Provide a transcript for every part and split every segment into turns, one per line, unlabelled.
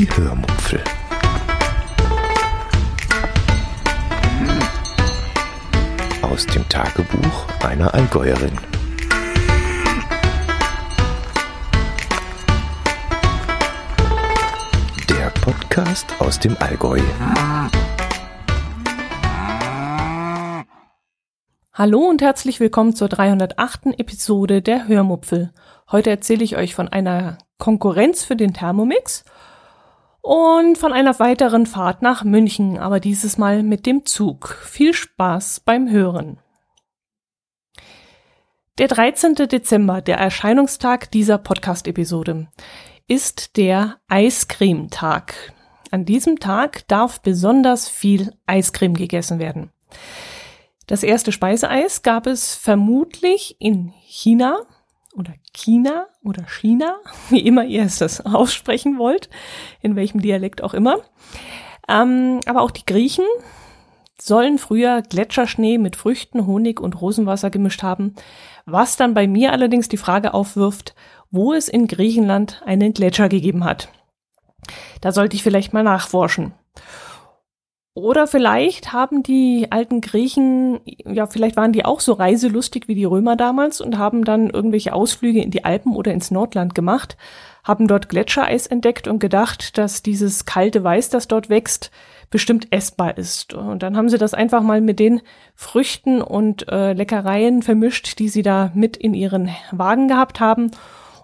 Die Hörmupfel. Aus dem Tagebuch einer Allgäuerin. Der Podcast aus dem Allgäu.
Hallo und herzlich willkommen zur 308. Episode der Hörmupfel. Heute erzähle ich euch von einer Konkurrenz für den Thermomix und von einer weiteren Fahrt nach München, aber dieses Mal mit dem Zug. Viel Spaß beim Hören. Der 13. Dezember, der Erscheinungstag dieser Podcast-Episode, ist der Eiscreme-Tag. An diesem Tag darf besonders viel Eiscreme gegessen werden. Das erste Speiseeis gab es vermutlich in China oder China oder China, wie immer ihr es das aussprechen wollt, in welchem Dialekt auch immer. Ähm, aber auch die Griechen sollen früher Gletscherschnee mit Früchten, Honig und Rosenwasser gemischt haben, was dann bei mir allerdings die Frage aufwirft, wo es in Griechenland einen Gletscher gegeben hat. Da sollte ich vielleicht mal nachforschen. Oder vielleicht haben die alten Griechen, ja, vielleicht waren die auch so reiselustig wie die Römer damals und haben dann irgendwelche Ausflüge in die Alpen oder ins Nordland gemacht, haben dort Gletschereis entdeckt und gedacht, dass dieses kalte Weiß, das dort wächst, bestimmt essbar ist. Und dann haben sie das einfach mal mit den Früchten und äh, Leckereien vermischt, die sie da mit in ihren Wagen gehabt haben.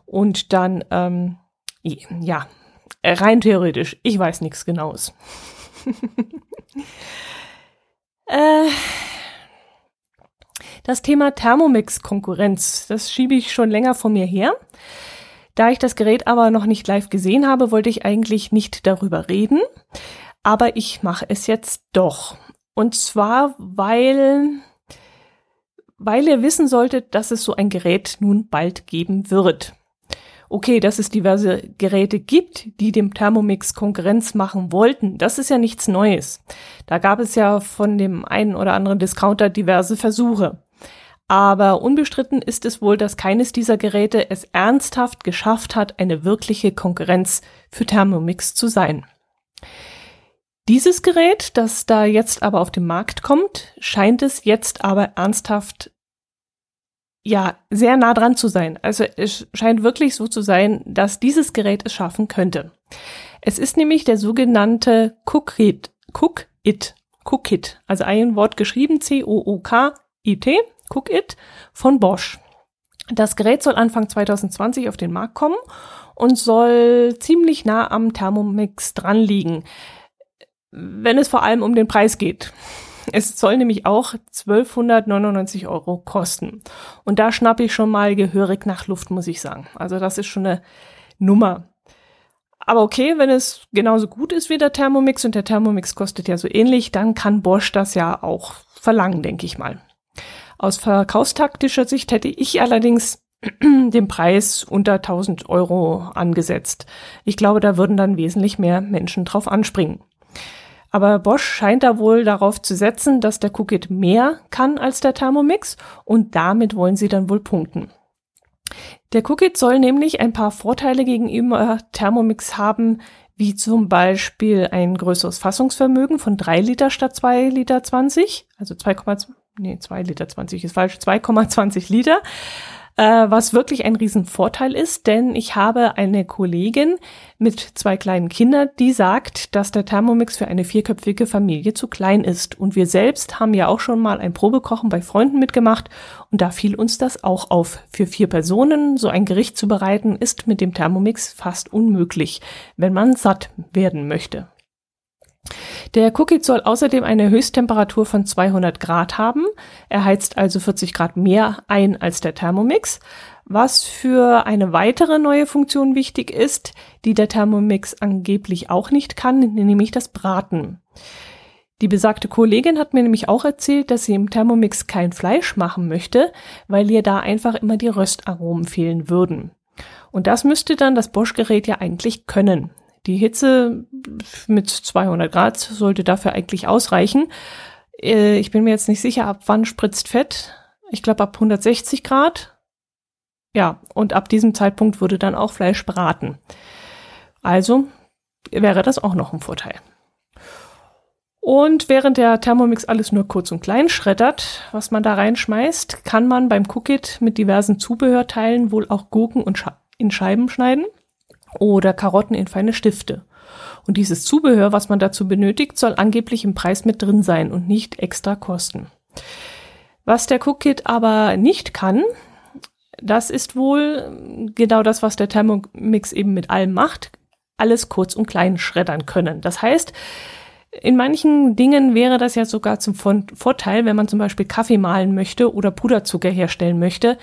Und dann, ähm, ja, rein theoretisch, ich weiß nichts Genaues. äh, das Thema Thermomix-Konkurrenz, das schiebe ich schon länger vor mir her. Da ich das Gerät aber noch nicht live gesehen habe, wollte ich eigentlich nicht darüber reden. Aber ich mache es jetzt doch. Und zwar, weil, weil ihr wissen solltet, dass es so ein Gerät nun bald geben wird okay, dass es diverse Geräte gibt, die dem Thermomix Konkurrenz machen wollten, das ist ja nichts Neues. Da gab es ja von dem einen oder anderen Discounter diverse Versuche. Aber unbestritten ist es wohl, dass keines dieser Geräte es ernsthaft geschafft hat, eine wirkliche Konkurrenz für Thermomix zu sein. Dieses Gerät, das da jetzt aber auf den Markt kommt, scheint es jetzt aber ernsthaft ja, sehr nah dran zu sein. Also es scheint wirklich so zu sein, dass dieses Gerät es schaffen könnte. Es ist nämlich der sogenannte Cookit, Cookit, Cookit, also ein Wort geschrieben, C-O-O-K-I-T, Cookit von Bosch. Das Gerät soll Anfang 2020 auf den Markt kommen und soll ziemlich nah am Thermomix dran liegen, wenn es vor allem um den Preis geht. Es soll nämlich auch 1299 Euro kosten. Und da schnappe ich schon mal gehörig nach Luft, muss ich sagen. Also das ist schon eine Nummer. Aber okay, wenn es genauso gut ist wie der Thermomix und der Thermomix kostet ja so ähnlich, dann kann Bosch das ja auch verlangen, denke ich mal. Aus verkaufstaktischer Sicht hätte ich allerdings den Preis unter 1000 Euro angesetzt. Ich glaube, da würden dann wesentlich mehr Menschen drauf anspringen. Aber Bosch scheint da wohl darauf zu setzen, dass der Cookit mehr kann als der Thermomix und damit wollen sie dann wohl punkten. Der Cookit soll nämlich ein paar Vorteile gegenüber Thermomix haben, wie zum Beispiel ein größeres Fassungsvermögen von 3 Liter statt 2 Liter 20, also 2,2, nee, 2 Liter 20 ist falsch, 2,20 Liter äh, was wirklich ein Riesenvorteil ist, denn ich habe eine Kollegin mit zwei kleinen Kindern, die sagt, dass der Thermomix für eine vierköpfige Familie zu klein ist. Und wir selbst haben ja auch schon mal ein Probekochen bei Freunden mitgemacht und da fiel uns das auch auf. Für vier Personen so ein Gericht zu bereiten, ist mit dem Thermomix fast unmöglich, wenn man satt werden möchte. Der Cookie soll außerdem eine Höchsttemperatur von 200 Grad haben. Er heizt also 40 Grad mehr ein als der Thermomix. Was für eine weitere neue Funktion wichtig ist, die der Thermomix angeblich auch nicht kann, nämlich das Braten. Die besagte Kollegin hat mir nämlich auch erzählt, dass sie im Thermomix kein Fleisch machen möchte, weil ihr da einfach immer die Röstaromen fehlen würden. Und das müsste dann das Bosch-Gerät ja eigentlich können. Die Hitze mit 200 Grad sollte dafür eigentlich ausreichen. Äh, ich bin mir jetzt nicht sicher, ab wann spritzt Fett. Ich glaube ab 160 Grad. Ja, und ab diesem Zeitpunkt würde dann auch Fleisch braten. Also, wäre das auch noch ein Vorteil. Und während der Thermomix alles nur kurz und klein schreddert, was man da reinschmeißt, kann man beim Cookit mit diversen Zubehörteilen wohl auch Gurken und Scha in Scheiben schneiden oder Karotten in feine Stifte. Und dieses Zubehör, was man dazu benötigt, soll angeblich im Preis mit drin sein und nicht extra kosten. Was der Cookit aber nicht kann, das ist wohl genau das, was der Thermomix eben mit allem macht, alles kurz und klein schreddern können. Das heißt, in manchen Dingen wäre das ja sogar zum Vorteil, wenn man zum Beispiel Kaffee mahlen möchte oder Puderzucker herstellen möchte,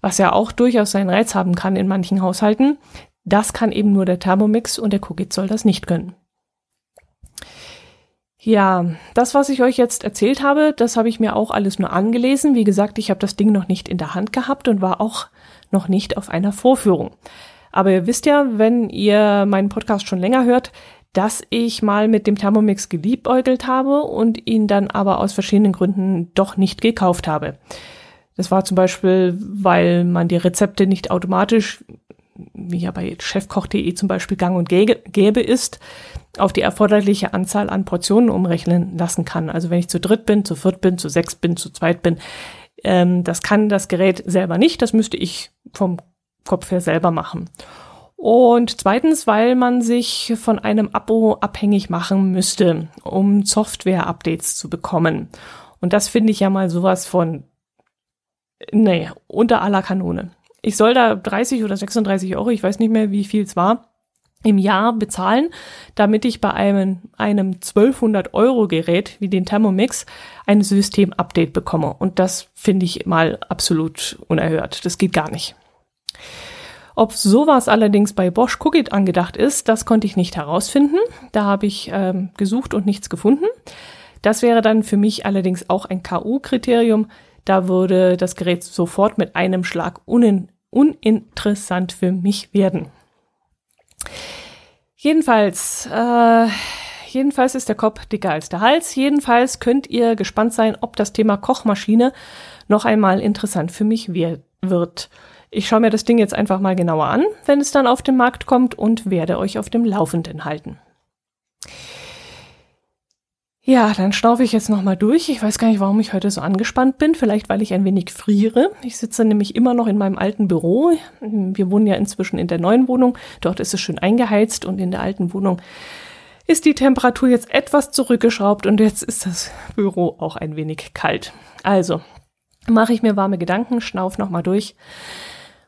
was ja auch durchaus seinen Reiz haben kann in manchen Haushalten. Das kann eben nur der Thermomix und der Cookit soll das nicht können. Ja, das, was ich euch jetzt erzählt habe, das habe ich mir auch alles nur angelesen. Wie gesagt, ich habe das Ding noch nicht in der Hand gehabt und war auch noch nicht auf einer Vorführung. Aber ihr wisst ja, wenn ihr meinen Podcast schon länger hört, dass ich mal mit dem Thermomix geliebäugelt habe und ihn dann aber aus verschiedenen Gründen doch nicht gekauft habe. Das war zum Beispiel, weil man die Rezepte nicht automatisch, ja bei chefkoch.de zum Beispiel gang und gäbe ist, auf die erforderliche Anzahl an Portionen umrechnen lassen kann. Also wenn ich zu dritt bin, zu viert bin, zu sechs bin, zu zweit bin, ähm, das kann das Gerät selber nicht. Das müsste ich vom Kopf her selber machen. Und zweitens, weil man sich von einem Abo abhängig machen müsste, um Software-Updates zu bekommen. Und das finde ich ja mal sowas von, nee, unter aller Kanone. Ich soll da 30 oder 36 Euro, ich weiß nicht mehr, wie viel es war, im Jahr bezahlen, damit ich bei einem, einem 1200 Euro Gerät wie den Thermomix ein System-Update bekomme. Und das finde ich mal absolut unerhört. Das geht gar nicht. Ob sowas allerdings bei Bosch Cookit angedacht ist, das konnte ich nicht herausfinden. Da habe ich ähm, gesucht und nichts gefunden. Das wäre dann für mich allerdings auch ein KU-Kriterium. Da würde das Gerät sofort mit einem Schlag unin uninteressant für mich werden. Jedenfalls, äh, jedenfalls ist der Kopf dicker als der Hals. Jedenfalls könnt ihr gespannt sein, ob das Thema Kochmaschine noch einmal interessant für mich wird. Ich schaue mir das Ding jetzt einfach mal genauer an, wenn es dann auf den Markt kommt und werde euch auf dem Laufenden halten. Ja, dann schnaufe ich jetzt nochmal durch. Ich weiß gar nicht, warum ich heute so angespannt bin. Vielleicht, weil ich ein wenig friere. Ich sitze nämlich immer noch in meinem alten Büro. Wir wohnen ja inzwischen in der neuen Wohnung. Dort ist es schön eingeheizt und in der alten Wohnung ist die Temperatur jetzt etwas zurückgeschraubt und jetzt ist das Büro auch ein wenig kalt. Also mache ich mir warme Gedanken, schnauf nochmal durch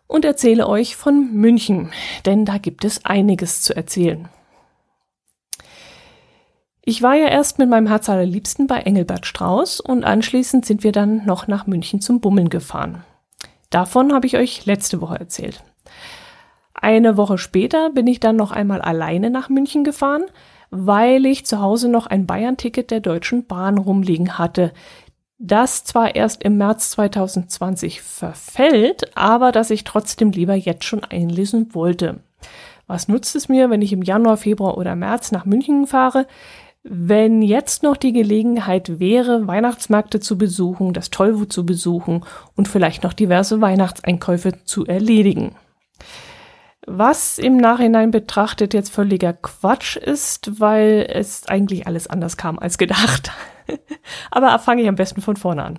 und erzähle euch von München, denn da gibt es einiges zu erzählen. Ich war ja erst mit meinem Herz allerliebsten bei Engelbert Strauß und anschließend sind wir dann noch nach München zum Bummeln gefahren. Davon habe ich euch letzte Woche erzählt. Eine Woche später bin ich dann noch einmal alleine nach München gefahren, weil ich zu Hause noch ein Bayern-Ticket der Deutschen Bahn rumliegen hatte, das zwar erst im März 2020 verfällt, aber das ich trotzdem lieber jetzt schon einlesen wollte. Was nutzt es mir, wenn ich im Januar, Februar oder März nach München fahre? Wenn jetzt noch die Gelegenheit wäre, Weihnachtsmärkte zu besuchen, das Tollwut zu besuchen und vielleicht noch diverse Weihnachtseinkäufe zu erledigen. Was im Nachhinein betrachtet jetzt völliger Quatsch ist, weil es eigentlich alles anders kam als gedacht. Aber fange ich am besten von vorne an.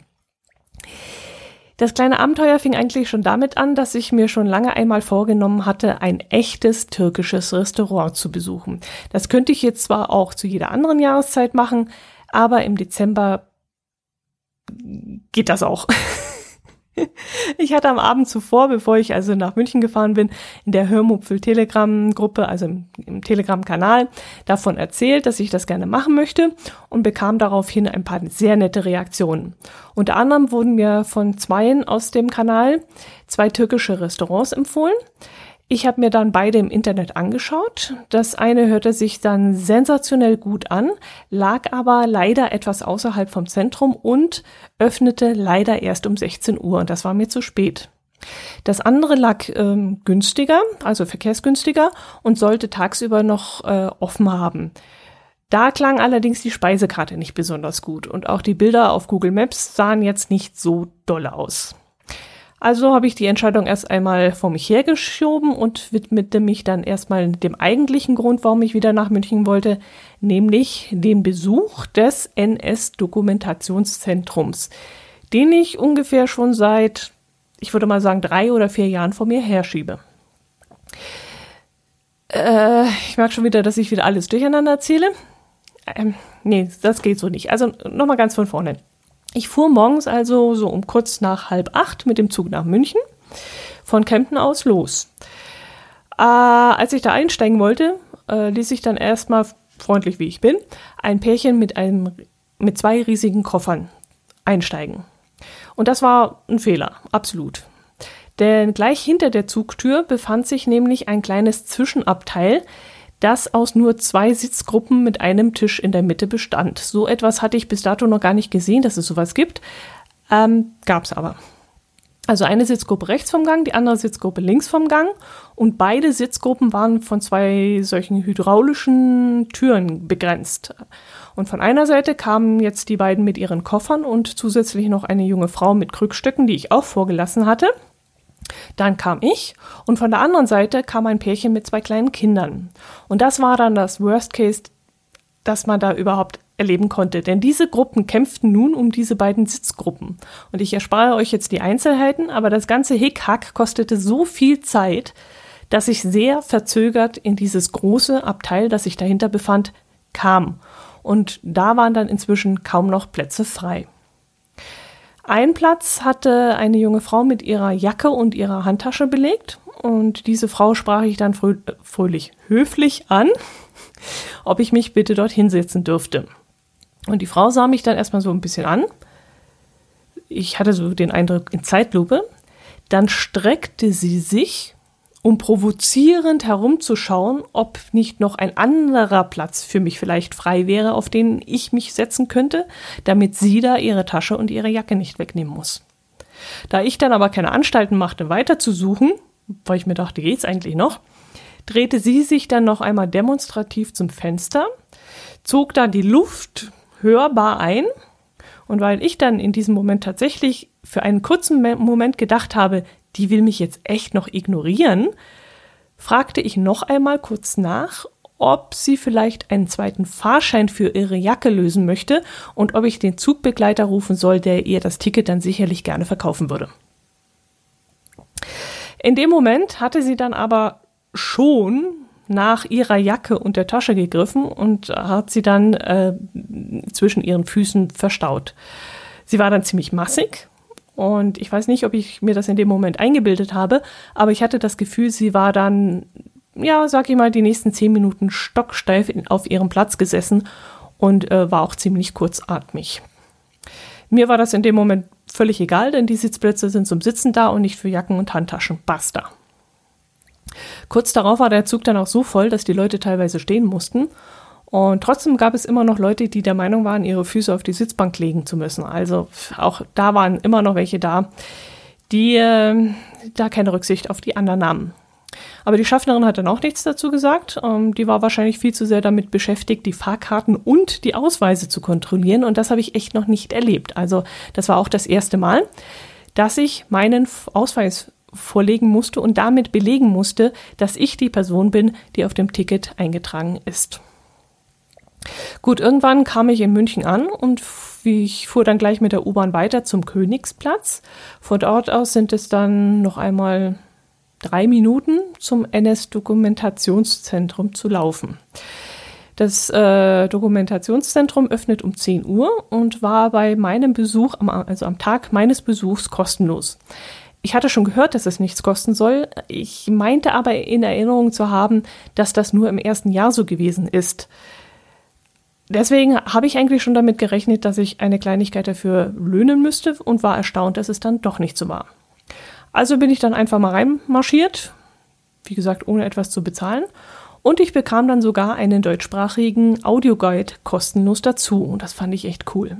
Das kleine Abenteuer fing eigentlich schon damit an, dass ich mir schon lange einmal vorgenommen hatte, ein echtes türkisches Restaurant zu besuchen. Das könnte ich jetzt zwar auch zu jeder anderen Jahreszeit machen, aber im Dezember geht das auch. Ich hatte am Abend zuvor, bevor ich also nach München gefahren bin, in der Hörmupfel Telegram-Gruppe, also im, im Telegram-Kanal, davon erzählt, dass ich das gerne machen möchte und bekam daraufhin ein paar sehr nette Reaktionen. Unter anderem wurden mir von zweien aus dem Kanal zwei türkische Restaurants empfohlen. Ich habe mir dann beide im Internet angeschaut. Das eine hörte sich dann sensationell gut an, lag aber leider etwas außerhalb vom Zentrum und öffnete leider erst um 16 Uhr und das war mir zu spät. Das andere lag ähm, günstiger, also verkehrsgünstiger und sollte tagsüber noch äh, offen haben. Da klang allerdings die Speisekarte nicht besonders gut und auch die Bilder auf Google Maps sahen jetzt nicht so doll aus. Also habe ich die Entscheidung erst einmal vor mich hergeschoben und widmete mich dann erstmal dem eigentlichen Grund, warum ich wieder nach München wollte, nämlich dem Besuch des NS-Dokumentationszentrums, den ich ungefähr schon seit, ich würde mal sagen, drei oder vier Jahren vor mir herschiebe. Äh, ich merke schon wieder, dass ich wieder alles durcheinander erzähle. Ähm, nee, das geht so nicht. Also nochmal ganz von vorne. Ich fuhr morgens also so um kurz nach halb acht mit dem Zug nach München, von Kempten aus los. Äh, als ich da einsteigen wollte, äh, ließ ich dann erstmal, freundlich wie ich bin, ein Pärchen mit, einem, mit zwei riesigen Koffern einsteigen. Und das war ein Fehler, absolut. Denn gleich hinter der Zugtür befand sich nämlich ein kleines Zwischenabteil, das aus nur zwei Sitzgruppen mit einem Tisch in der Mitte bestand. So etwas hatte ich bis dato noch gar nicht gesehen, dass es sowas gibt. Ähm, Gab es aber. Also eine Sitzgruppe rechts vom Gang, die andere Sitzgruppe links vom Gang und beide Sitzgruppen waren von zwei solchen hydraulischen Türen begrenzt. Und von einer Seite kamen jetzt die beiden mit ihren Koffern und zusätzlich noch eine junge Frau mit Krückstücken, die ich auch vorgelassen hatte. Dann kam ich und von der anderen Seite kam ein Pärchen mit zwei kleinen Kindern. Und das war dann das Worst Case, das man da überhaupt erleben konnte. Denn diese Gruppen kämpften nun um diese beiden Sitzgruppen. Und ich erspare euch jetzt die Einzelheiten, aber das ganze Hickhack kostete so viel Zeit, dass ich sehr verzögert in dieses große Abteil, das sich dahinter befand, kam. Und da waren dann inzwischen kaum noch Plätze frei. Ein Platz hatte eine junge Frau mit ihrer Jacke und ihrer Handtasche belegt. Und diese Frau sprach ich dann frö fröhlich höflich an, ob ich mich bitte dort hinsetzen dürfte. Und die Frau sah mich dann erstmal so ein bisschen an. Ich hatte so den Eindruck in Zeitlupe. Dann streckte sie sich um provozierend herumzuschauen, ob nicht noch ein anderer Platz für mich vielleicht frei wäre, auf den ich mich setzen könnte, damit sie da ihre Tasche und ihre Jacke nicht wegnehmen muss. Da ich dann aber keine Anstalten machte, weiter zu suchen, weil ich mir dachte, geht's eigentlich noch, drehte sie sich dann noch einmal demonstrativ zum Fenster, zog da die Luft hörbar ein, und weil ich dann in diesem Moment tatsächlich für einen kurzen Moment gedacht habe, die will mich jetzt echt noch ignorieren, fragte ich noch einmal kurz nach, ob sie vielleicht einen zweiten Fahrschein für ihre Jacke lösen möchte und ob ich den Zugbegleiter rufen soll, der ihr das Ticket dann sicherlich gerne verkaufen würde. In dem Moment hatte sie dann aber schon nach ihrer Jacke und der Tasche gegriffen und hat sie dann äh, zwischen ihren Füßen verstaut. Sie war dann ziemlich massig und ich weiß nicht, ob ich mir das in dem Moment eingebildet habe, aber ich hatte das Gefühl, sie war dann, ja, sag ich mal, die nächsten zehn Minuten stocksteif auf ihrem Platz gesessen und äh, war auch ziemlich kurzatmig. Mir war das in dem Moment völlig egal, denn die Sitzplätze sind zum Sitzen da und nicht für Jacken und Handtaschen. Basta. Kurz darauf war der Zug dann auch so voll, dass die Leute teilweise stehen mussten und trotzdem gab es immer noch Leute, die der Meinung waren, ihre Füße auf die Sitzbank legen zu müssen. Also auch da waren immer noch welche da, die äh, da keine Rücksicht auf die anderen nahmen. Aber die Schaffnerin hat dann auch nichts dazu gesagt. Ähm, die war wahrscheinlich viel zu sehr damit beschäftigt, die Fahrkarten und die Ausweise zu kontrollieren. Und das habe ich echt noch nicht erlebt. Also das war auch das erste Mal, dass ich meinen Ausweis vorlegen musste und damit belegen musste, dass ich die Person bin, die auf dem Ticket eingetragen ist. Gut, irgendwann kam ich in München an und ich fuhr dann gleich mit der U-Bahn weiter zum Königsplatz. Von dort aus sind es dann noch einmal drei Minuten zum NS-Dokumentationszentrum zu laufen. Das äh, Dokumentationszentrum öffnet um 10 Uhr und war bei meinem Besuch, am, also am Tag meines Besuchs, kostenlos. Ich hatte schon gehört, dass es nichts kosten soll. Ich meinte aber in Erinnerung zu haben, dass das nur im ersten Jahr so gewesen ist. Deswegen habe ich eigentlich schon damit gerechnet, dass ich eine Kleinigkeit dafür löhnen müsste und war erstaunt, dass es dann doch nicht so war. Also bin ich dann einfach mal reinmarschiert, wie gesagt, ohne etwas zu bezahlen. Und ich bekam dann sogar einen deutschsprachigen Audioguide kostenlos dazu. Und das fand ich echt cool.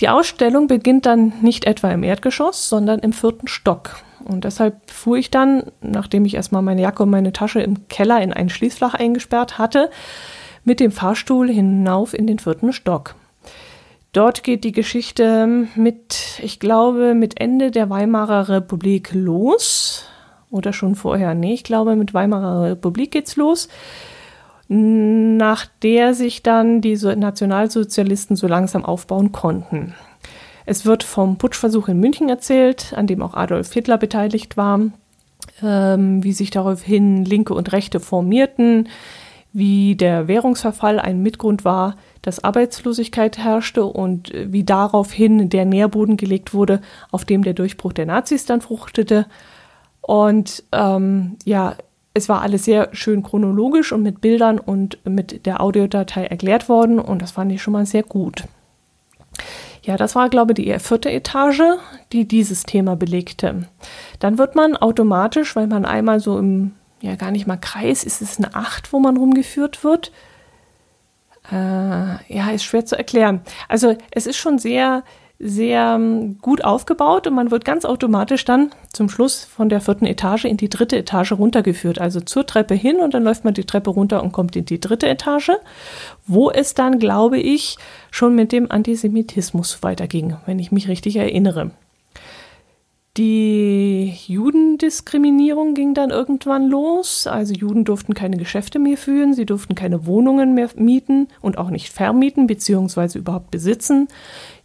Die Ausstellung beginnt dann nicht etwa im Erdgeschoss, sondern im vierten Stock. Und deshalb fuhr ich dann, nachdem ich erstmal meine Jacke und meine Tasche im Keller in ein Schließfach eingesperrt hatte, mit dem Fahrstuhl hinauf in den vierten Stock. Dort geht die Geschichte mit, ich glaube, mit Ende der Weimarer Republik los. Oder schon vorher? Nee, ich glaube, mit Weimarer Republik geht's los. Nach der sich dann die Nationalsozialisten so langsam aufbauen konnten. Es wird vom Putschversuch in München erzählt, an dem auch Adolf Hitler beteiligt war, ähm, wie sich daraufhin Linke und Rechte formierten, wie der Währungsverfall ein Mitgrund war, dass Arbeitslosigkeit herrschte und wie daraufhin der Nährboden gelegt wurde, auf dem der Durchbruch der Nazis dann fruchtete. Und ähm, ja, es war alles sehr schön chronologisch und mit Bildern und mit der Audiodatei erklärt worden und das fand ich schon mal sehr gut. Ja, das war, glaube ich, die vierte Etage, die dieses Thema belegte. Dann wird man automatisch, weil man einmal so im, ja gar nicht mal Kreis, ist es eine Acht, wo man rumgeführt wird, äh, ja, ist schwer zu erklären. Also es ist schon sehr, sehr ähm, gut aufgebaut und man wird ganz automatisch dann zum Schluss von der vierten Etage in die dritte Etage runtergeführt. Also zur Treppe hin und dann läuft man die Treppe runter und kommt in die dritte Etage, wo es dann, glaube ich, schon mit dem Antisemitismus weiterging, wenn ich mich richtig erinnere. Die Judendiskriminierung ging dann irgendwann los. Also Juden durften keine Geschäfte mehr führen, sie durften keine Wohnungen mehr mieten und auch nicht vermieten bzw. überhaupt besitzen.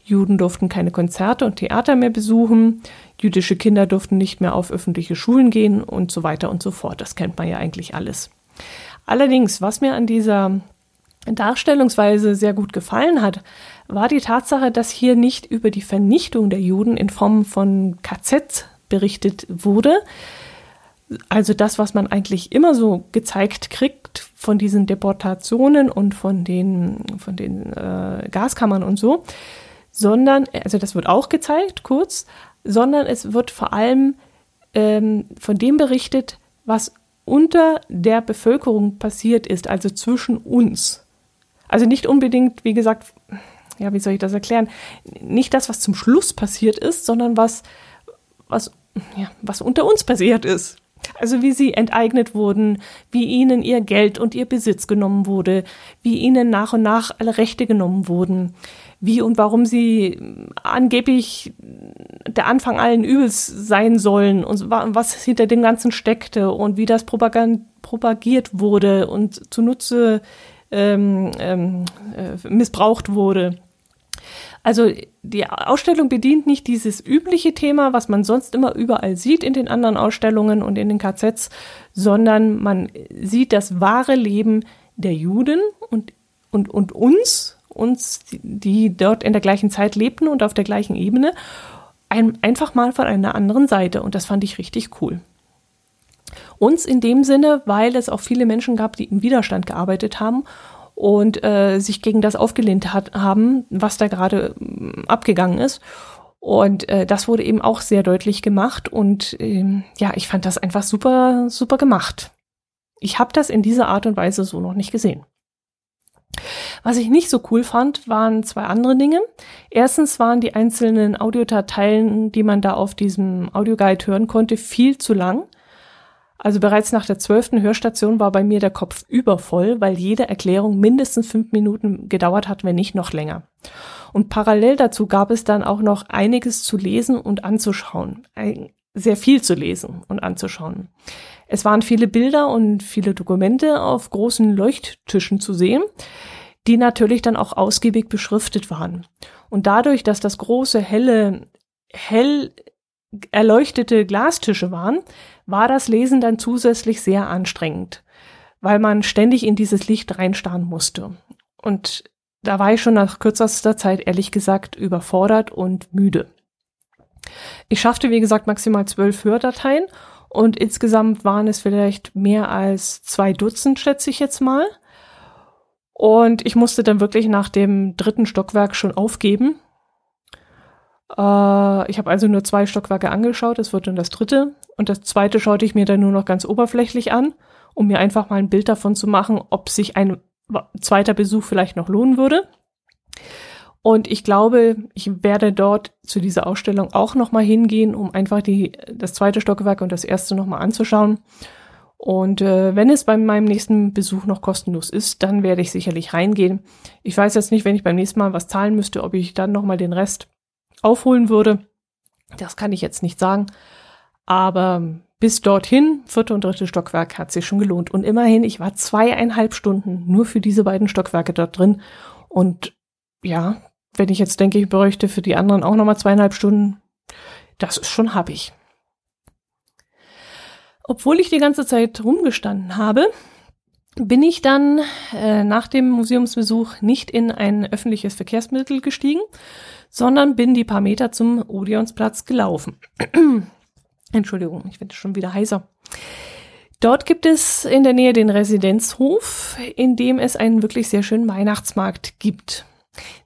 Juden durften keine Konzerte und Theater mehr besuchen. Jüdische Kinder durften nicht mehr auf öffentliche Schulen gehen und so weiter und so fort. Das kennt man ja eigentlich alles. Allerdings, was mir an dieser Darstellungsweise sehr gut gefallen hat, war die Tatsache, dass hier nicht über die Vernichtung der Juden in Form von KZ berichtet wurde. Also das, was man eigentlich immer so gezeigt kriegt von diesen Deportationen und von den, von den äh, Gaskammern und so, sondern, also das wird auch gezeigt, kurz, sondern es wird vor allem ähm, von dem berichtet, was unter der Bevölkerung passiert ist, also zwischen uns. Also nicht unbedingt, wie gesagt, ja, wie soll ich das erklären? Nicht das, was zum Schluss passiert ist, sondern was, was, ja, was unter uns passiert ist. Also wie sie enteignet wurden, wie ihnen ihr Geld und ihr Besitz genommen wurde, wie ihnen nach und nach alle Rechte genommen wurden, wie und warum sie angeblich der Anfang allen Übels sein sollen und was hinter dem Ganzen steckte und wie das propagiert wurde und zunutze ähm, ähm, äh, missbraucht wurde. Also die Ausstellung bedient nicht dieses übliche Thema, was man sonst immer überall sieht in den anderen Ausstellungen und in den KZs, sondern man sieht das wahre Leben der Juden und, und, und uns, uns, die dort in der gleichen Zeit lebten und auf der gleichen Ebene, ein, einfach mal von einer anderen Seite. Und das fand ich richtig cool. Uns in dem Sinne, weil es auch viele Menschen gab, die im Widerstand gearbeitet haben und äh, sich gegen das aufgelehnt hat, haben, was da gerade äh, abgegangen ist. Und äh, das wurde eben auch sehr deutlich gemacht und ähm, ja, ich fand das einfach super, super gemacht. Ich habe das in dieser Art und Weise so noch nicht gesehen. Was ich nicht so cool fand, waren zwei andere Dinge. Erstens waren die einzelnen Audiodateien, die man da auf diesem Audioguide hören konnte, viel zu lang. Also bereits nach der zwölften Hörstation war bei mir der Kopf übervoll, weil jede Erklärung mindestens fünf Minuten gedauert hat, wenn nicht noch länger. Und parallel dazu gab es dann auch noch einiges zu lesen und anzuschauen. Sehr viel zu lesen und anzuschauen. Es waren viele Bilder und viele Dokumente auf großen Leuchttischen zu sehen, die natürlich dann auch ausgiebig beschriftet waren. Und dadurch, dass das große, helle, hell erleuchtete Glastische waren, war das Lesen dann zusätzlich sehr anstrengend, weil man ständig in dieses Licht reinstarren musste. Und da war ich schon nach kürzester Zeit ehrlich gesagt überfordert und müde. Ich schaffte, wie gesagt, maximal zwölf Hördateien und insgesamt waren es vielleicht mehr als zwei Dutzend, schätze ich jetzt mal. Und ich musste dann wirklich nach dem dritten Stockwerk schon aufgeben. Äh, ich habe also nur zwei Stockwerke angeschaut, es wird dann das dritte. Und das zweite schaute ich mir dann nur noch ganz oberflächlich an, um mir einfach mal ein Bild davon zu machen, ob sich ein zweiter Besuch vielleicht noch lohnen würde. Und ich glaube, ich werde dort zu dieser Ausstellung auch nochmal hingehen, um einfach die, das zweite Stockwerk und das erste nochmal anzuschauen Und äh, wenn es bei meinem nächsten Besuch noch kostenlos ist, dann werde ich sicherlich reingehen. Ich weiß jetzt nicht, wenn ich beim nächsten Mal was zahlen müsste, ob ich dann nochmal den Rest aufholen würde. Das kann ich jetzt nicht sagen. Aber bis dorthin, vierte und dritte Stockwerk, hat sich schon gelohnt. Und immerhin, ich war zweieinhalb Stunden nur für diese beiden Stockwerke dort drin. Und ja, wenn ich jetzt denke, ich bräuchte für die anderen auch nochmal zweieinhalb Stunden, das ist schon hab ich. Obwohl ich die ganze Zeit rumgestanden habe, bin ich dann äh, nach dem Museumsbesuch nicht in ein öffentliches Verkehrsmittel gestiegen, sondern bin die paar Meter zum Odeonsplatz gelaufen. Entschuldigung, ich werde schon wieder heiser. Dort gibt es in der Nähe den Residenzhof, in dem es einen wirklich sehr schönen Weihnachtsmarkt gibt.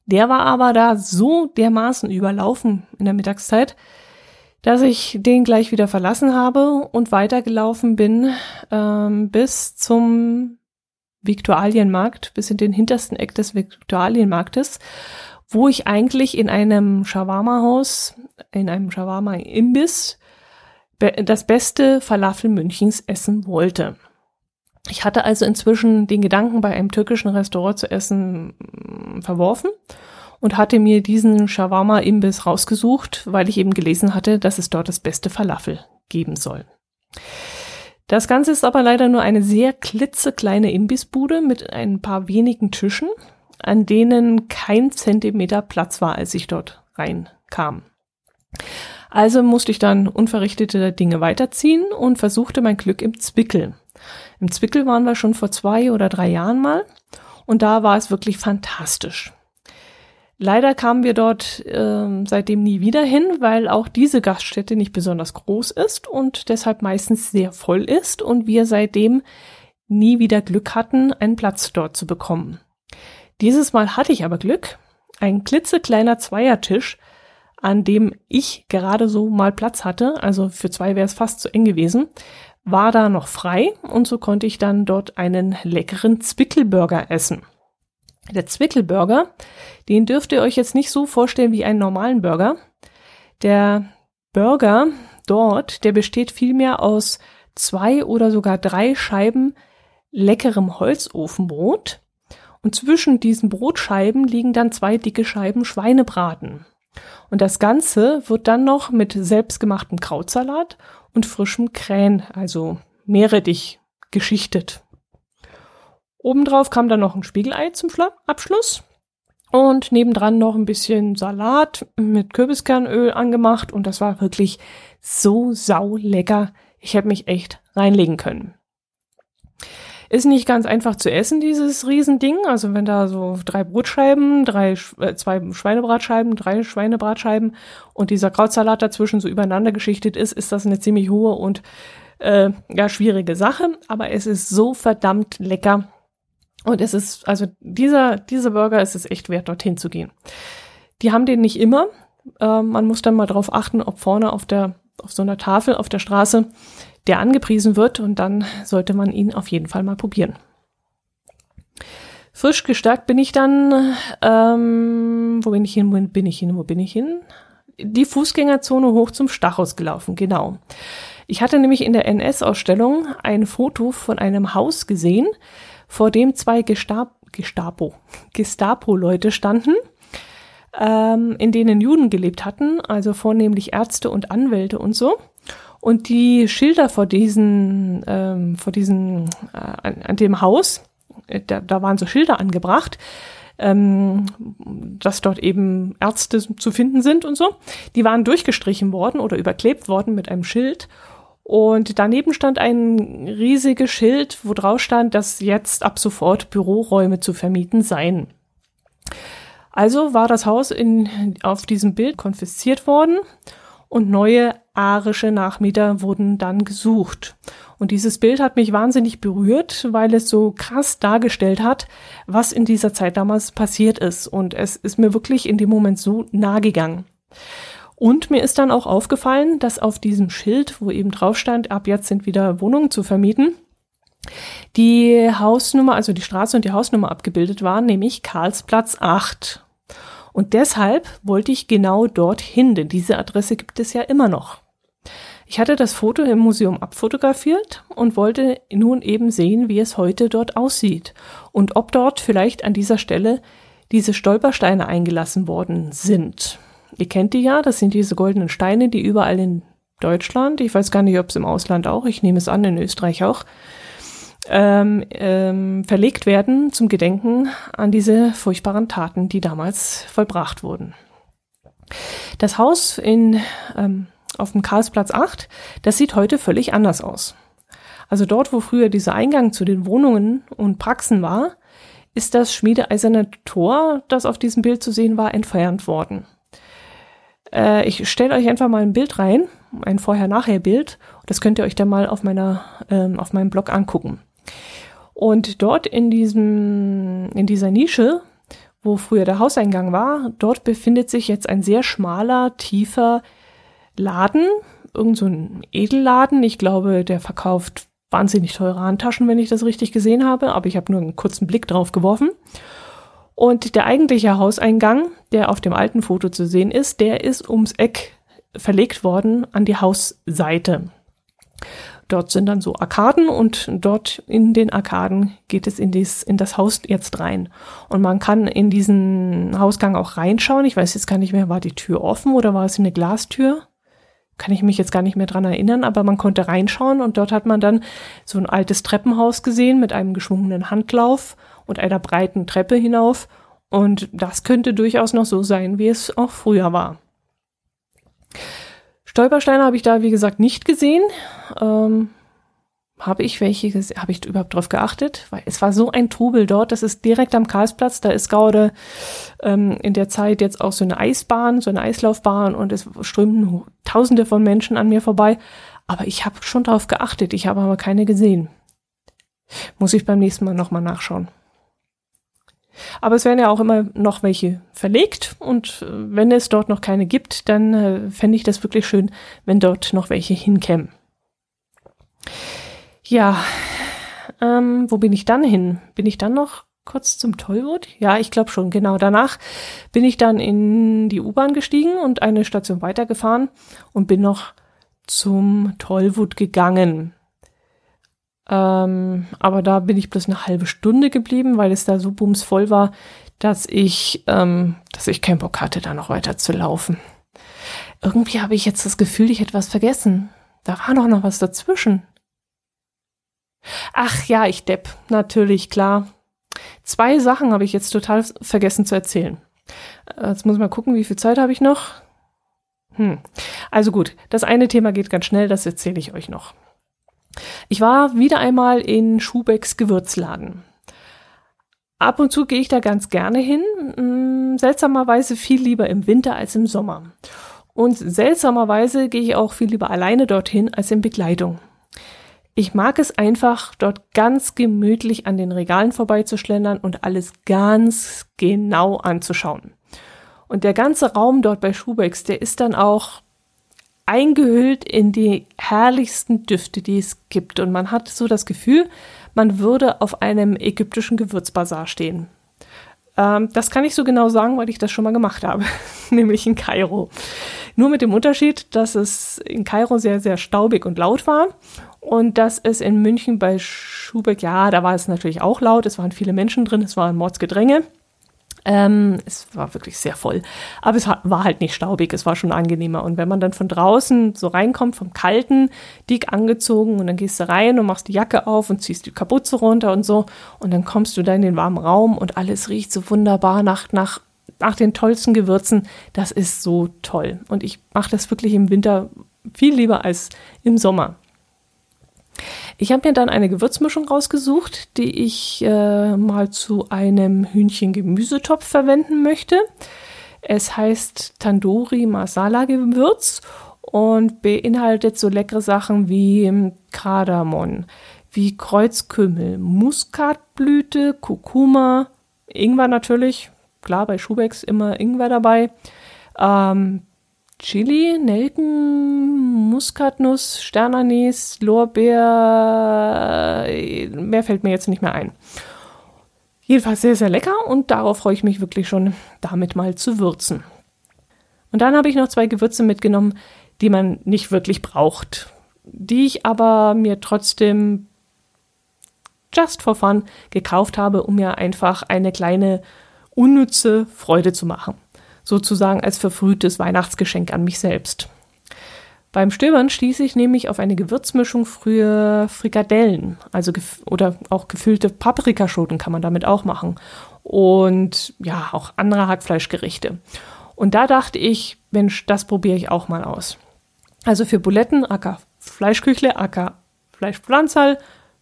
Der war aber da so dermaßen überlaufen in der Mittagszeit, dass ich den gleich wieder verlassen habe und weitergelaufen bin ähm, bis zum Viktualienmarkt, bis in den hintersten Eck des Viktualienmarktes, wo ich eigentlich in einem Shawarma-Haus, in einem Shawarma-Imbiss das beste Falafel Münchens essen wollte. Ich hatte also inzwischen den Gedanken, bei einem türkischen Restaurant zu essen, mm, verworfen und hatte mir diesen Shawarma-Imbiss rausgesucht, weil ich eben gelesen hatte, dass es dort das beste Falafel geben soll. Das Ganze ist aber leider nur eine sehr klitzekleine Imbissbude mit ein paar wenigen Tischen, an denen kein Zentimeter Platz war, als ich dort reinkam. Also musste ich dann unverrichtete Dinge weiterziehen und versuchte mein Glück im Zwickel. Im Zwickel waren wir schon vor zwei oder drei Jahren mal und da war es wirklich fantastisch. Leider kamen wir dort äh, seitdem nie wieder hin, weil auch diese Gaststätte nicht besonders groß ist und deshalb meistens sehr voll ist und wir seitdem nie wieder Glück hatten, einen Platz dort zu bekommen. Dieses Mal hatte ich aber Glück. Ein klitzekleiner Zweiertisch, an dem ich gerade so mal Platz hatte, also für zwei wäre es fast zu eng gewesen, war da noch frei und so konnte ich dann dort einen leckeren Zwickelburger essen. Der Zwickelburger, den dürft ihr euch jetzt nicht so vorstellen wie einen normalen Burger. Der Burger dort, der besteht vielmehr aus zwei oder sogar drei Scheiben leckerem Holzofenbrot. Und zwischen diesen Brotscheiben liegen dann zwei dicke Scheiben Schweinebraten. Und das Ganze wird dann noch mit selbstgemachtem Krautsalat und frischem Krähen, also Meerrettich, geschichtet. Obendrauf kam dann noch ein Spiegelei zum Schla Abschluss und nebendran noch ein bisschen Salat mit Kürbiskernöl angemacht und das war wirklich so sau lecker. Ich hätte mich echt reinlegen können. Ist nicht ganz einfach zu essen, dieses Riesending. Also wenn da so drei Brotscheiben, drei, äh, zwei Schweinebratscheiben, drei Schweinebratscheiben und dieser Krautsalat dazwischen so übereinander geschichtet ist, ist das eine ziemlich hohe und äh, ja schwierige Sache. Aber es ist so verdammt lecker. Und es ist, also dieser, dieser Burger ist es echt wert, dorthin zu gehen. Die haben den nicht immer. Äh, man muss dann mal drauf achten, ob vorne auf der, auf so einer Tafel auf der Straße der angepriesen wird und dann sollte man ihn auf jeden Fall mal probieren. Frisch gestärkt bin ich dann, ähm, wo bin ich hin, wo bin ich hin, wo bin ich hin? Die Fußgängerzone hoch zum Stachus gelaufen, genau. Ich hatte nämlich in der NS-Ausstellung ein Foto von einem Haus gesehen, vor dem zwei Gestab Gestapo, Gestapo-Leute standen, ähm, in denen Juden gelebt hatten, also vornehmlich Ärzte und Anwälte und so. Und die Schilder vor diesen, ähm, vor diesen, äh, an, an dem Haus, äh, da, da waren so Schilder angebracht, ähm, dass dort eben Ärzte zu finden sind und so. Die waren durchgestrichen worden oder überklebt worden mit einem Schild. Und daneben stand ein riesiges Schild, wo drauf stand, dass jetzt ab sofort Büroräume zu vermieten seien. Also war das Haus in, auf diesem Bild konfisziert worden und neue arische Nachmieter wurden dann gesucht. Und dieses Bild hat mich wahnsinnig berührt, weil es so krass dargestellt hat, was in dieser Zeit damals passiert ist. Und es ist mir wirklich in dem Moment so nah gegangen. Und mir ist dann auch aufgefallen, dass auf diesem Schild, wo eben drauf stand, ab jetzt sind wieder Wohnungen zu vermieten, die Hausnummer, also die Straße und die Hausnummer abgebildet waren, nämlich Karlsplatz 8. Und deshalb wollte ich genau dorthin, denn diese Adresse gibt es ja immer noch. Ich hatte das Foto im Museum abfotografiert und wollte nun eben sehen, wie es heute dort aussieht und ob dort vielleicht an dieser Stelle diese Stolpersteine eingelassen worden sind. Ihr kennt die ja, das sind diese goldenen Steine, die überall in Deutschland, ich weiß gar nicht, ob es im Ausland auch, ich nehme es an, in Österreich auch, ähm, ähm, verlegt werden zum Gedenken an diese furchtbaren Taten, die damals vollbracht wurden. Das Haus in, ähm, auf dem Karlsplatz 8, das sieht heute völlig anders aus. Also dort, wo früher dieser Eingang zu den Wohnungen und Praxen war, ist das schmiedeeiserne Tor, das auf diesem Bild zu sehen war, entfernt worden. Äh, ich stelle euch einfach mal ein Bild rein, ein Vorher-Nachher-Bild. Das könnt ihr euch dann mal auf meiner, ähm, auf meinem Blog angucken. Und dort in diesem, in dieser Nische, wo früher der Hauseingang war, dort befindet sich jetzt ein sehr schmaler, tiefer Laden, irgend so ein Edelladen. Ich glaube, der verkauft wahnsinnig teure Handtaschen, wenn ich das richtig gesehen habe, aber ich habe nur einen kurzen Blick drauf geworfen. Und der eigentliche Hauseingang, der auf dem alten Foto zu sehen ist, der ist ums Eck verlegt worden an die Hausseite. Dort sind dann so Arkaden und dort in den Arkaden geht es in, dies, in das Haus jetzt rein. Und man kann in diesen Hausgang auch reinschauen. Ich weiß jetzt gar nicht mehr, war die Tür offen oder war es eine Glastür? Kann ich mich jetzt gar nicht mehr dran erinnern, aber man konnte reinschauen und dort hat man dann so ein altes Treppenhaus gesehen mit einem geschwungenen Handlauf und einer breiten Treppe hinauf. Und das könnte durchaus noch so sein, wie es auch früher war. Stolpersteine habe ich da, wie gesagt, nicht gesehen. Ähm, habe ich welche gesehen? Habe ich überhaupt drauf geachtet? Weil es war so ein Trubel dort. Das ist direkt am Karlsplatz. Da ist gerade ähm, in der Zeit jetzt auch so eine Eisbahn, so eine Eislaufbahn und es strömten Tausende von Menschen an mir vorbei. Aber ich habe schon drauf geachtet. Ich habe aber keine gesehen. Muss ich beim nächsten Mal nochmal nachschauen. Aber es werden ja auch immer noch welche verlegt und äh, wenn es dort noch keine gibt, dann äh, fände ich das wirklich schön, wenn dort noch welche hinkämen. Ja, ähm, wo bin ich dann hin? Bin ich dann noch kurz zum Tollwood? Ja, ich glaube schon, genau. Danach bin ich dann in die U-Bahn gestiegen und eine Station weitergefahren und bin noch zum Tollwood gegangen. Ähm, aber da bin ich bloß eine halbe Stunde geblieben, weil es da so bumsvoll war, dass ich, ähm, dass ich keinen Bock hatte, da noch weiter zu laufen. Irgendwie habe ich jetzt das Gefühl, ich hätte was vergessen. Da war doch noch was dazwischen. Ach ja, ich depp. Natürlich, klar. Zwei Sachen habe ich jetzt total vergessen zu erzählen. Äh, jetzt muss ich mal gucken, wie viel Zeit habe ich noch? Hm. Also gut, das eine Thema geht ganz schnell, das erzähle ich euch noch. Ich war wieder einmal in Schubecks Gewürzladen. Ab und zu gehe ich da ganz gerne hin, mm, seltsamerweise viel lieber im Winter als im Sommer. Und seltsamerweise gehe ich auch viel lieber alleine dorthin als in Begleitung. Ich mag es einfach, dort ganz gemütlich an den Regalen vorbeizuschlendern und alles ganz genau anzuschauen. Und der ganze Raum dort bei Schubecks, der ist dann auch eingehüllt in die herrlichsten Düfte, die es gibt. Und man hat so das Gefühl, man würde auf einem ägyptischen Gewürzbazar stehen. Ähm, das kann ich so genau sagen, weil ich das schon mal gemacht habe, nämlich in Kairo. Nur mit dem Unterschied, dass es in Kairo sehr, sehr staubig und laut war und dass es in München bei Schubeck, ja, da war es natürlich auch laut, es waren viele Menschen drin, es war ein Mordsgedränge. Ähm, es war wirklich sehr voll. Aber es war halt nicht staubig, es war schon angenehmer. Und wenn man dann von draußen so reinkommt, vom Kalten, dick angezogen, und dann gehst du rein und machst die Jacke auf und ziehst die Kapuze runter und so, und dann kommst du da in den warmen Raum und alles riecht so wunderbar nach, nach, nach den tollsten Gewürzen. Das ist so toll. Und ich mache das wirklich im Winter viel lieber als im Sommer. Ich habe mir dann eine Gewürzmischung rausgesucht, die ich äh, mal zu einem Hühnchen-Gemüsetopf verwenden möchte. Es heißt Tandoori Masala Gewürz und beinhaltet so leckere Sachen wie Kardamom, wie Kreuzkümmel, Muskatblüte, Kurkuma, Ingwer natürlich, klar bei Schubecks immer Ingwer dabei, ähm, Chili, Nelken, Muskatnuss, Sternanis, Lorbeer, mehr fällt mir jetzt nicht mehr ein. Jedenfalls sehr, sehr lecker und darauf freue ich mich wirklich schon, damit mal zu würzen. Und dann habe ich noch zwei Gewürze mitgenommen, die man nicht wirklich braucht, die ich aber mir trotzdem just for fun gekauft habe, um mir einfach eine kleine unnütze Freude zu machen. Sozusagen als verfrühtes Weihnachtsgeschenk an mich selbst. Beim Stöbern stieß ich nämlich auf eine Gewürzmischung für Frikadellen, also oder auch gefüllte Paprikaschoten kann man damit auch machen und ja, auch andere Hackfleischgerichte. Und da dachte ich, Mensch, das probiere ich auch mal aus. Also für Buletten, Acker Fleischküchle, Acker Fleischpflanzerl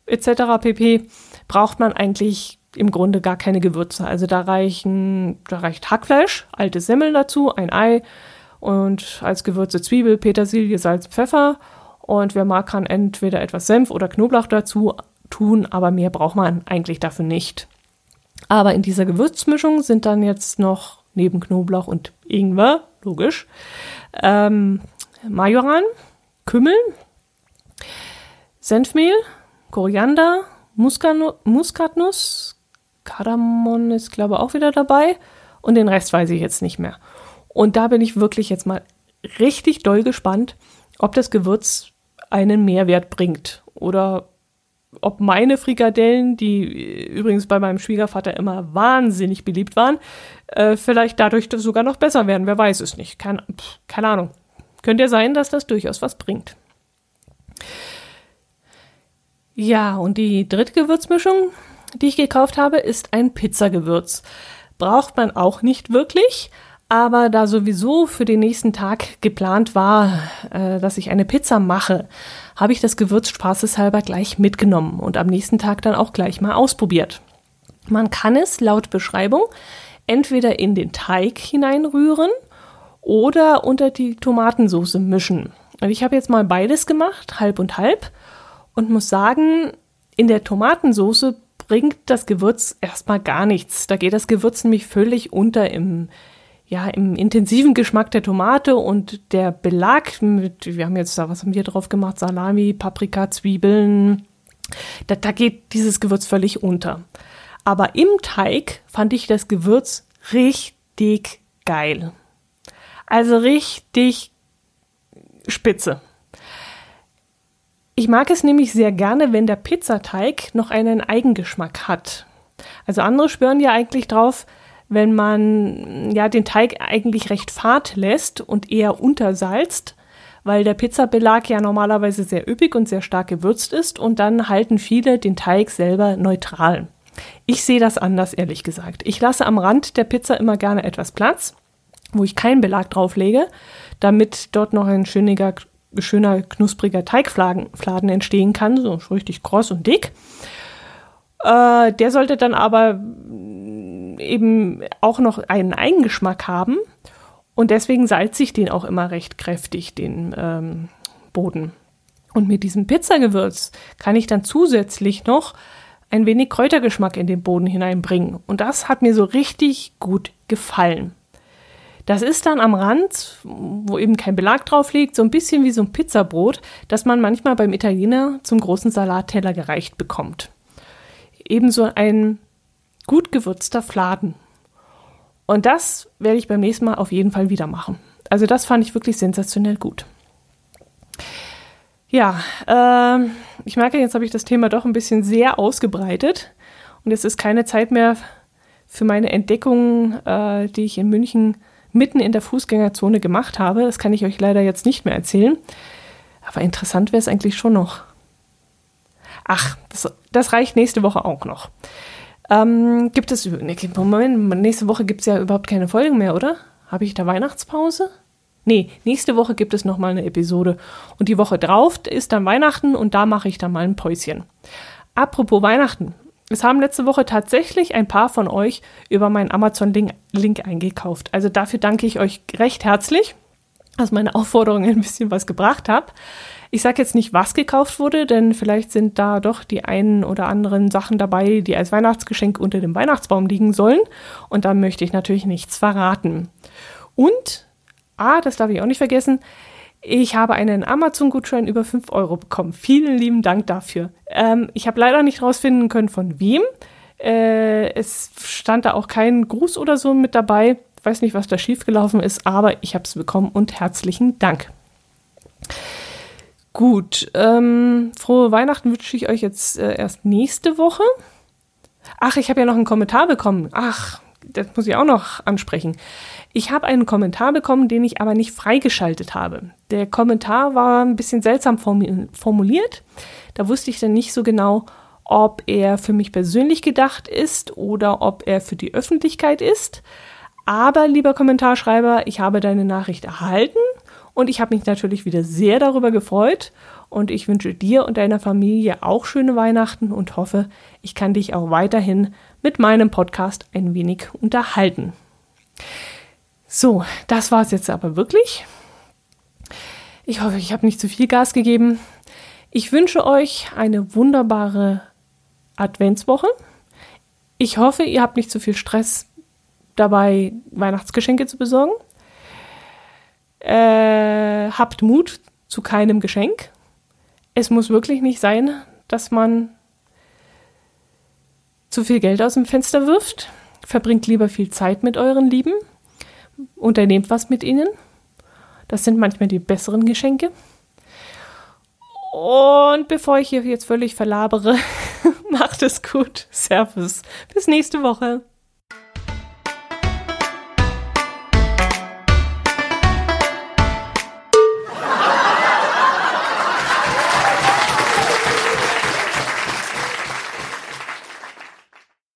etc. pp. braucht man eigentlich im Grunde gar keine Gewürze. Also da reichen, da reicht Hackfleisch, alte Semmeln dazu, ein Ei und als Gewürze Zwiebel, Petersilie, Salz, Pfeffer. Und wer mag, kann entweder etwas Senf oder Knoblauch dazu tun, aber mehr braucht man eigentlich dafür nicht. Aber in dieser Gewürzmischung sind dann jetzt noch neben Knoblauch und Ingwer, logisch, ähm, Majoran, Kümmel, Senfmehl, Koriander, Muskatnuss, Kardamom ist, glaube ich, auch wieder dabei. Und den Rest weiß ich jetzt nicht mehr. Und da bin ich wirklich jetzt mal richtig doll gespannt, ob das Gewürz einen Mehrwert bringt. Oder ob meine Frikadellen, die übrigens bei meinem Schwiegervater immer wahnsinnig beliebt waren, äh, vielleicht dadurch sogar noch besser werden. Wer weiß es nicht. Kein, pff, keine Ahnung. Könnte ja sein, dass das durchaus was bringt. Ja, und die dritte Gewürzmischung, die ich gekauft habe, ist ein Pizzagewürz. Braucht man auch nicht wirklich, aber da sowieso für den nächsten Tag geplant war, äh, dass ich eine Pizza mache, habe ich das Gewürz spaßeshalber gleich mitgenommen und am nächsten Tag dann auch gleich mal ausprobiert. Man kann es laut Beschreibung entweder in den Teig hineinrühren oder unter die Tomatensauce mischen. Und ich habe jetzt mal beides gemacht, halb und halb und muss sagen, in der Tomatensauce bringt das Gewürz erstmal gar nichts. Da geht das Gewürz nämlich völlig unter im, ja, im intensiven Geschmack der Tomate und der Belag mit, wir haben jetzt da, was haben wir drauf gemacht? Salami, Paprika, Zwiebeln. Da, da geht dieses Gewürz völlig unter. Aber im Teig fand ich das Gewürz richtig geil. Also richtig spitze. Ich mag es nämlich sehr gerne, wenn der Pizzateig noch einen Eigengeschmack hat. Also andere spüren ja eigentlich drauf, wenn man ja den Teig eigentlich recht fad lässt und eher untersalzt, weil der Pizzabelag ja normalerweise sehr üppig und sehr stark gewürzt ist und dann halten viele den Teig selber neutral. Ich sehe das anders, ehrlich gesagt. Ich lasse am Rand der Pizza immer gerne etwas Platz, wo ich keinen Belag drauflege, damit dort noch ein schöner, schöner, knuspriger Teigfladen entstehen kann, so richtig kross und dick. Äh, der sollte dann aber eben auch noch einen Eigengeschmack haben und deswegen salze ich den auch immer recht kräftig, den ähm, Boden. Und mit diesem Pizzagewürz kann ich dann zusätzlich noch ein wenig Kräutergeschmack in den Boden hineinbringen. Und das hat mir so richtig gut gefallen. Das ist dann am Rand, wo eben kein Belag drauf liegt, so ein bisschen wie so ein Pizzabrot, das man manchmal beim Italiener zum großen Salatteller gereicht bekommt. Ebenso ein gut gewürzter Fladen. Und das werde ich beim nächsten Mal auf jeden Fall wieder machen. Also das fand ich wirklich sensationell gut. Ja, äh, ich merke, jetzt habe ich das Thema doch ein bisschen sehr ausgebreitet und es ist keine Zeit mehr für meine Entdeckungen, äh, die ich in München mitten in der Fußgängerzone gemacht habe. Das kann ich euch leider jetzt nicht mehr erzählen. Aber interessant wäre es eigentlich schon noch. Ach, das, das reicht nächste Woche auch noch. Ähm, gibt es, Moment, nächste Woche gibt es ja überhaupt keine Folgen mehr, oder? Habe ich da Weihnachtspause? Nee, nächste Woche gibt es nochmal eine Episode. Und die Woche drauf ist dann Weihnachten und da mache ich dann mal ein Päuschen. Apropos Weihnachten. Es haben letzte Woche tatsächlich ein paar von euch über meinen Amazon-Link eingekauft. Also dafür danke ich euch recht herzlich, dass meine Aufforderung ein bisschen was gebracht hat. Ich sage jetzt nicht, was gekauft wurde, denn vielleicht sind da doch die einen oder anderen Sachen dabei, die als Weihnachtsgeschenk unter dem Weihnachtsbaum liegen sollen. Und da möchte ich natürlich nichts verraten. Und, ah, das darf ich auch nicht vergessen, ich habe einen Amazon-Gutschein über 5 Euro bekommen. Vielen lieben Dank dafür. Ähm, ich habe leider nicht rausfinden können, von wem. Äh, es stand da auch kein Gruß oder so mit dabei. Ich weiß nicht, was da schiefgelaufen ist, aber ich habe es bekommen und herzlichen Dank. Gut, ähm, frohe Weihnachten wünsche ich euch jetzt äh, erst nächste Woche. Ach, ich habe ja noch einen Kommentar bekommen. Ach, das muss ich auch noch ansprechen. Ich habe einen Kommentar bekommen, den ich aber nicht freigeschaltet habe. Der Kommentar war ein bisschen seltsam formuliert. Da wusste ich dann nicht so genau, ob er für mich persönlich gedacht ist oder ob er für die Öffentlichkeit ist. Aber, lieber Kommentarschreiber, ich habe deine Nachricht erhalten und ich habe mich natürlich wieder sehr darüber gefreut und ich wünsche dir und deiner Familie auch schöne Weihnachten und hoffe, ich kann dich auch weiterhin mit meinem Podcast ein wenig unterhalten. So, das war es jetzt aber wirklich. Ich hoffe, ich habe nicht zu viel Gas gegeben. Ich wünsche euch eine wunderbare Adventswoche. Ich hoffe, ihr habt nicht zu viel Stress dabei, Weihnachtsgeschenke zu besorgen. Äh, habt Mut zu keinem Geschenk. Es muss wirklich nicht sein, dass man zu viel Geld aus dem Fenster wirft. Verbringt lieber viel Zeit mit euren Lieben. Unternehmt was mit ihnen. Das sind manchmal die besseren Geschenke. Und bevor ich hier jetzt völlig verlabere, macht es gut. Servus. Bis nächste Woche.